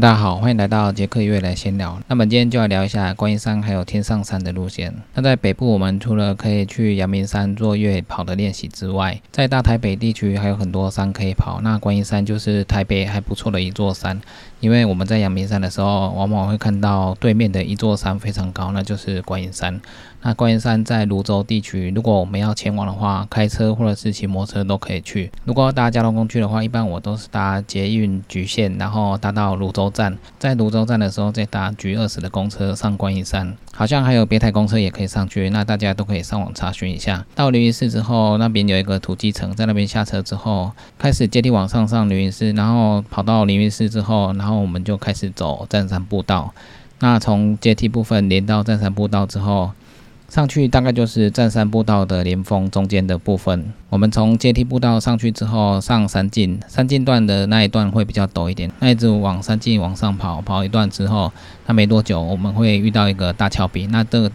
大家好，欢迎来到杰克月来闲聊。那么今天就来聊一下观音山还有天上山的路线。那在北部，我们除了可以去阳明山做越野跑的练习之外，在大台北地区还有很多山可以跑。那观音山就是台北还不错的一座山，因为我们在阳明山的时候，往往会看到对面的一座山非常高，那就是观音山。那观音山在泸州地区，如果我们要前往的话，开车或者是骑摩托车都可以去。如果要搭交通工具的话，一般我都是搭捷运局线，然后搭到泸州站，在泸州站的时候再搭局二十的公车上观音山。好像还有别台公车也可以上去，那大家都可以上网查询一下。到凌云寺之后，那边有一个土鸡城，在那边下车之后，开始阶梯往上上凌云寺，然后跑到凌云寺之后，然后然后我们就开始走占山步道。那从阶梯部分连到占山步道之后。上去大概就是占山步道的连峰中间的部分。我们从阶梯步道上去之后，上山径，山径段的那一段会比较陡一点。那一直往山径往上跑，跑一段之后，那没多久我们会遇到一个大峭壁。那这个。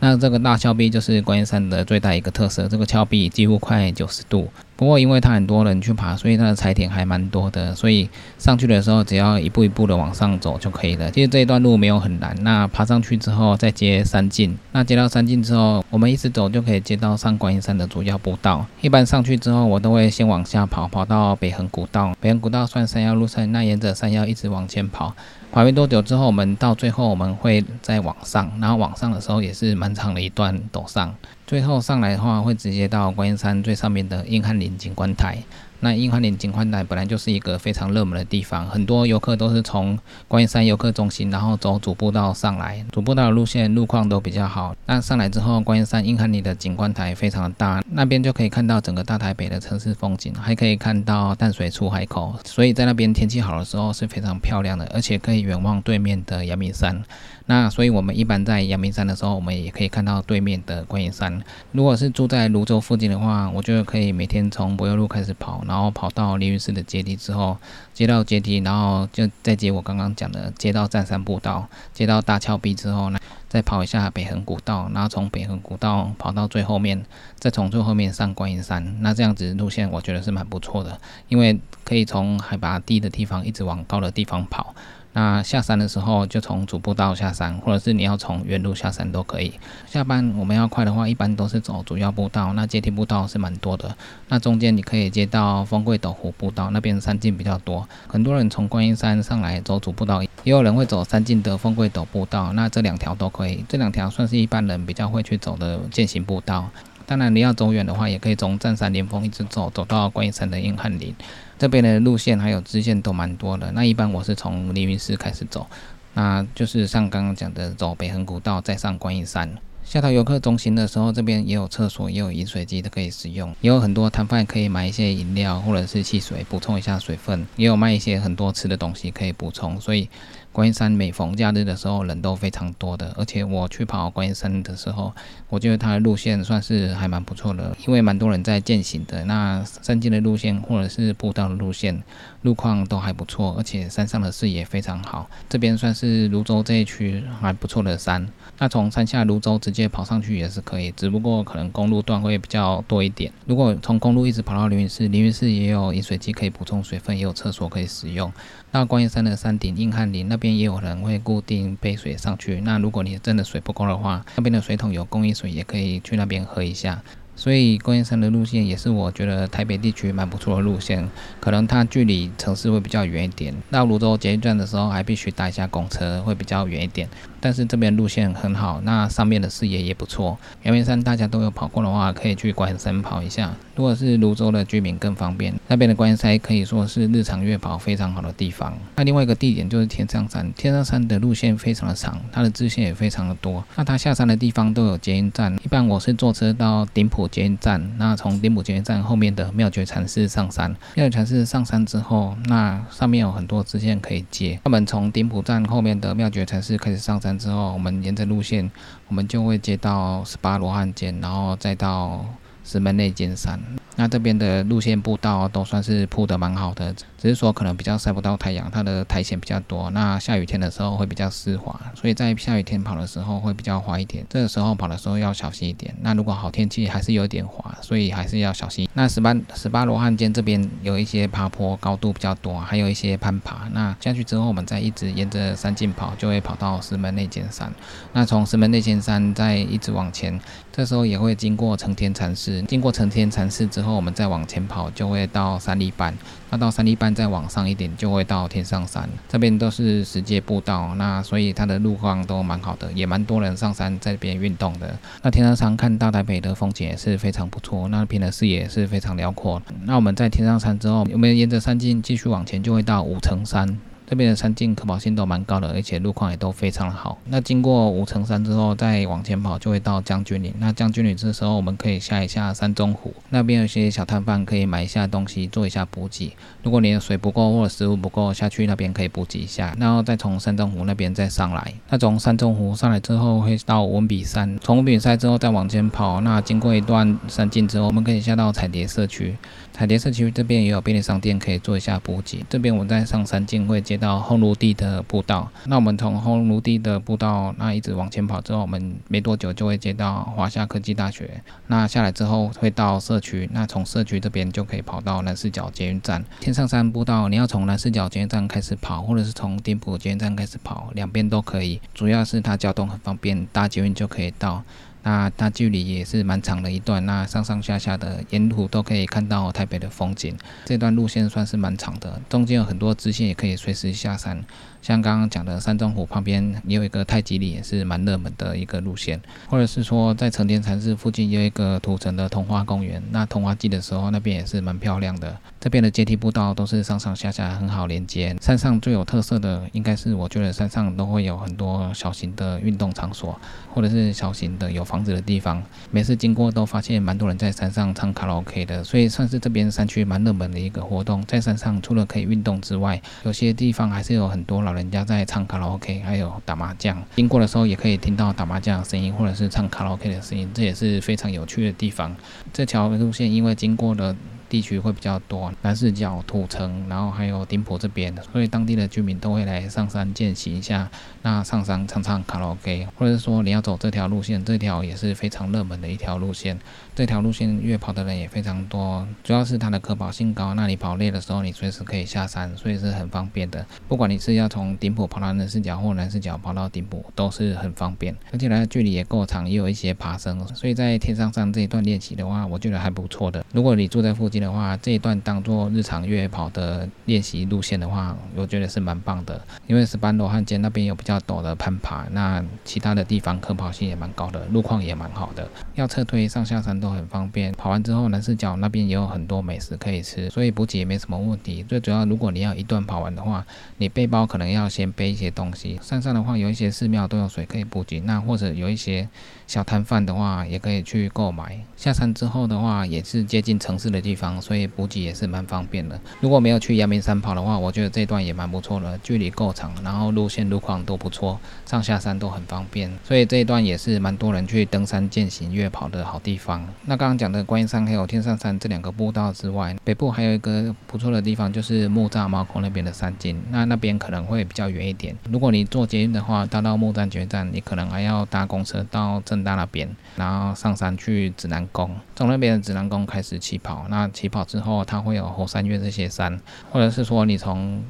那这个大峭壁就是观音山的最大一个特色，这个峭壁几乎快九十度。不过因为它很多人去爬，所以它的踩点还蛮多的，所以上去的时候只要一步一步的往上走就可以了。其实这一段路没有很难。那爬上去之后再接山径，那接到山径之后，我们一直走就可以接到上观音山的主要步道。一般上去之后，我都会先往下跑，跑到北横古道。北横古道算山腰路线，那沿着山腰一直往前跑。跑没多久之后，我们到最后我们会再往上，然后往上的时候也是蛮长的一段陡上。最后上来的话，会直接到观音山最上面的硬汉林景观台。那英汉岭景观台本来就是一个非常热门的地方，很多游客都是从观音山游客中心，然后走主步道上来。主步道的路线路况都比较好。那上来之后，观音山英汉岭的景观台非常的大，那边就可以看到整个大台北的城市风景，还可以看到淡水出海口。所以在那边天气好的时候是非常漂亮的，而且可以远望对面的阳明山。那所以我们一般在阳明山的时候，我们也可以看到对面的观音山。如果是住在泸州附近的话，我就可以每天从柏油路开始跑，然后然后跑到凌云寺的阶梯之后，接到阶梯，然后就再接我刚刚讲的接到占山步道，接到大峭壁之后呢，再跑一下北横古道，然后从北横古道跑到最后面，再从最后面上观音山。那这样子路线我觉得是蛮不错的，因为可以从海拔低的地方一直往高的地方跑。那下山的时候就从主步道下山，或者是你要从原路下山都可以。下班我们要快的话，一般都是走主要步道。那阶梯步道是蛮多的。那中间你可以接到丰贵斗湖步道，那边山径比较多。很多人从观音山上来走主步道，也有人会走山径的丰贵斗步道。那这两条都可以，这两条算是一般人比较会去走的践行步道。当然你要走远的话，也可以从占山连峰一直走，走到观音山的硬汉岭。这边的路线还有支线都蛮多的。那一般我是从凌云寺开始走，那就是像刚刚讲的走北横古道，再上观音山。下到游客中心的时候，这边也有厕所，也有饮水机都可以使用，也有很多摊贩可以买一些饮料或者是汽水补充一下水分，也有卖一些很多吃的东西可以补充，所以。观音山每逢假日的时候，人都非常多的。而且我去跑观音山的时候，我觉得它的路线算是还蛮不错的，因为蛮多人在践行的。那山径的路线或者是步道的路线，路况都还不错，而且山上的视野非常好。这边算是泸州这一区还不错的山。那从山下泸州直接跑上去也是可以，只不过可能公路段会比较多一点。如果从公路一直跑到凌云寺，凌云寺也有饮水机可以补充水分，也有厕所可以使用。那观音山的山顶硬汉林那边边也有人会固定杯水上去。那如果你真的水不够的话，那边的水桶有供应水，也可以去那边喝一下。所以观音山的路线也是我觉得台北地区蛮不错的路线，可能它距离城市会比较远一点。到泸州捷运站的时候还必须搭一下公车，会比较远一点。但是这边路线很好，那上面的视野也不错。阳明山大家都有跑过的话，可以去观音山跑一下。如果是泸州的居民更方便，那边的观音山可以说是日常月跑非常好的地方。那另外一个地点就是天上山，天上山的路线非常的长，它的支线也非常的多。那它下山的地方都有捷运站，一般我是坐车到顶埔捷运站，那从丁浦捷运站后面的妙觉禅寺上山。妙觉禅寺上山之后，那上面有很多支线可以接。他们从丁浦站后面的妙觉禅寺开始上山。之后，我们沿着路线，我们就会接到十八罗汉间，然后再到石门内尖山。那这边的路线步道都算是铺的蛮好的，只是说可能比较晒不到太阳，它的苔藓比较多。那下雨天的时候会比较湿滑，所以在下雨天跑的时候会比较滑一点。这个时候跑的时候要小心一点。那如果好天气还是有点滑，所以还是要小心。那十八十八罗汉间这边有一些爬坡，高度比较多，还有一些攀爬。那下去之后，我们再一直沿着山径跑，就会跑到石门内尖山。那从石门内尖山再一直往前，这时候也会经过成天禅寺。经过成天禅寺之后，我们再往前跑，就会到三里半。那到山地半再往上一点，就会到天上山。这边都是石阶步道，那所以它的路况都蛮好的，也蛮多人上山在这边运动的。那天上山看大台北的风景也是非常不错，那边的视野是非常辽阔。那我们在天上山之后，我们沿着山径继续往前，就会到五层山。这边的山径可跑性都蛮高的，而且路况也都非常好。那经过五层山之后，再往前跑就会到将军岭。那将军岭这时候我们可以下一下山中湖，那边有些小摊贩可以买一下东西，做一下补给。如果你的水不够或者食物不够，下去那边可以补给一下，然后再从山中湖那边再上来。那从山中湖上来之后会到文笔山，从文笔山之后再往前跑，那经过一段山径之后，我们可以下到彩蝶社区。彩蝶社区这边也有便利商店可以做一下补给。这边我们在上山径会接到后炉地的步道。那我们从后炉地的步道那一直往前跑之后，我们没多久就会接到华夏科技大学。那下来之后会到社区，那从社区这边就可以跑到南四角捷运站。天上山步道你要从南四角捷运站开始跑，或者是从丁埔捷运站开始跑，两边都可以。主要是它交通很方便，搭捷运就可以到。那它距离也是蛮长的一段，那上上下下的沿途都可以看到台北的风景。这段路线算是蛮长的，中间有很多支线，也可以随时下山。像刚刚讲的山中湖旁边也有一个太极里，也是蛮热门的一个路线，或者是说在成田禅寺附近有一个土城的童话公园，那童话季的时候那边也是蛮漂亮的。这边的阶梯步道都是上上下下很好连接。山上最有特色的应该是我觉得山上都会有很多小型的运动场所，或者是小型的有房子的地方。每次经过都发现蛮多人在山上唱卡拉 OK 的，所以算是这边山区蛮热门的一个活动。在山上除了可以运动之外，有些地方还是有很多老。人家在唱卡拉 OK，还有打麻将，经过的时候也可以听到打麻将的声音，或者是唱卡拉 OK 的声音，这也是非常有趣的地方。这条路线因为经过了。地区会比较多，南四角、土城，然后还有丁埔这边，所以当地的居民都会来上山践行一下。那上山唱唱卡拉 OK，或者是说你要走这条路线，这条也是非常热门的一条路线。这条路线越跑的人也非常多，主要是它的可跑性高。那你跑累的时候，你随时可以下山，所以是很方便的。不管你是要从顶埔跑到南四角，或南四角跑到顶埔，都是很方便。而且呢，距离也够长，也有一些爬升，所以在天上山这一段练习的话，我觉得还不错的。如果你住在附近的话，这一段当做日常越野跑的练习路线的话，我觉得是蛮棒的。因为石斑罗汉街那边有比较陡的攀爬，那其他的地方可跑性也蛮高的，路况也蛮好的，要撤退上下山。都很方便，跑完之后南四角那边也有很多美食可以吃，所以补给也没什么问题。最主要，如果你要一段跑完的话，你背包可能要先背一些东西。山上的话，有一些寺庙都有水可以补给，那或者有一些小摊贩的话，也可以去购买。下山之后的话，也是接近城市的地方，所以补给也是蛮方便的。如果没有去阳明山跑的话，我觉得这段也蛮不错的，距离够长，然后路线路况都不错，上下山都很方便，所以这一段也是蛮多人去登山践行越跑的好地方。那刚刚讲的观音山还有天上山这两个步道之外，北部还有一个不错的地方，就是木栅猫空那边的山径。那那边可能会比较远一点。如果你坐捷运的话，搭到木栅捷运站，你可能还要搭公车到正大那边，然后上山去指南宫，从那边的指南宫开始起跑。那起跑之后，它会有后山岳这些山，或者是说你从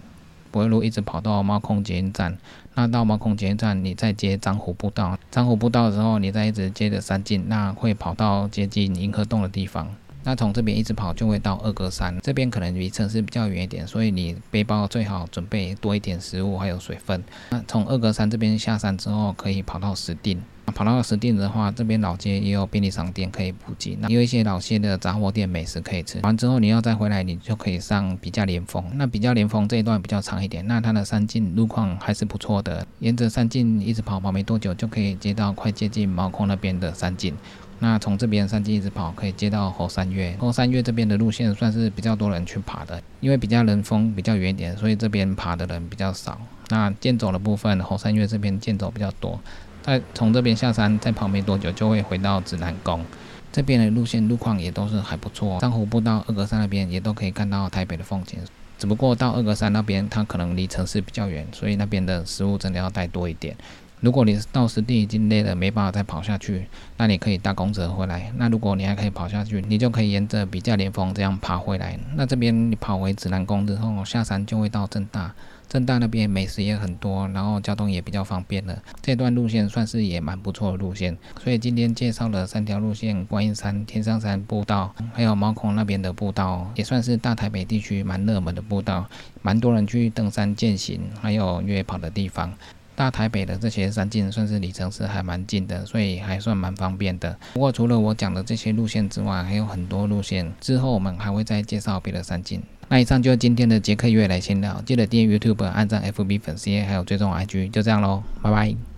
不会路一直跑到猫空捷运站，那到猫空捷运站，你再接漳湖步道。漳湖步道的时候，你再一直接着山径，那会跑到接近银河洞的地方。那从这边一直跑就会到二哥山，这边可能离城市比较远一点，所以你背包最好准备多一点食物还有水分。那从二哥山这边下山之后，可以跑到石定。跑到石定的话，这边老街也有便利商店可以补给，那有一些老街的杂货店美食可以吃。完之后你要再回来，你就可以上比较连峰。那比较连峰这一段比较长一点，那它的山径路况还是不错的。沿着山径一直跑，跑没多久就可以接到快接近毛孔那边的山径。那从这边山径一直跑，可以接到猴山岳。猴山岳这边的路线算是比较多人去爬的，因为比较人峰比较远一点，所以这边爬的人比较少。那健走的部分，猴山岳这边健走比较多。在从这边下山，再跑没多久就会回到指南宫。这边的路线路况也都是还不错，珊瑚步到二格山那边也都可以看到台北的风景。只不过到二格山那边，它可能离城市比较远，所以那边的食物真的要带多一点。如果你到实地已经累了，没办法再跑下去，那你可以搭公车回来。那如果你还可以跑下去，你就可以沿着比较连峰这样爬回来。那这边你跑回指南宫之后，下山就会到正大。正大那边美食也很多，然后交通也比较方便了。这段路线算是也蛮不错的路线。所以今天介绍了三条路线：观音山、天上山步道，还有毛孔那边的步道，也算是大台北地区蛮热门的步道，蛮多人去登山健行，还有越野跑的地方。大台北的这些山径算是里程是还蛮近的，所以还算蛮方便的。不过除了我讲的这些路线之外，还有很多路线。之后我们还会再介绍别的山径。那以上就是今天的捷克月来闲聊，记得订阅 YouTube、按赞 FB 粉丝页，还有追踪 IG，就这样喽，拜拜。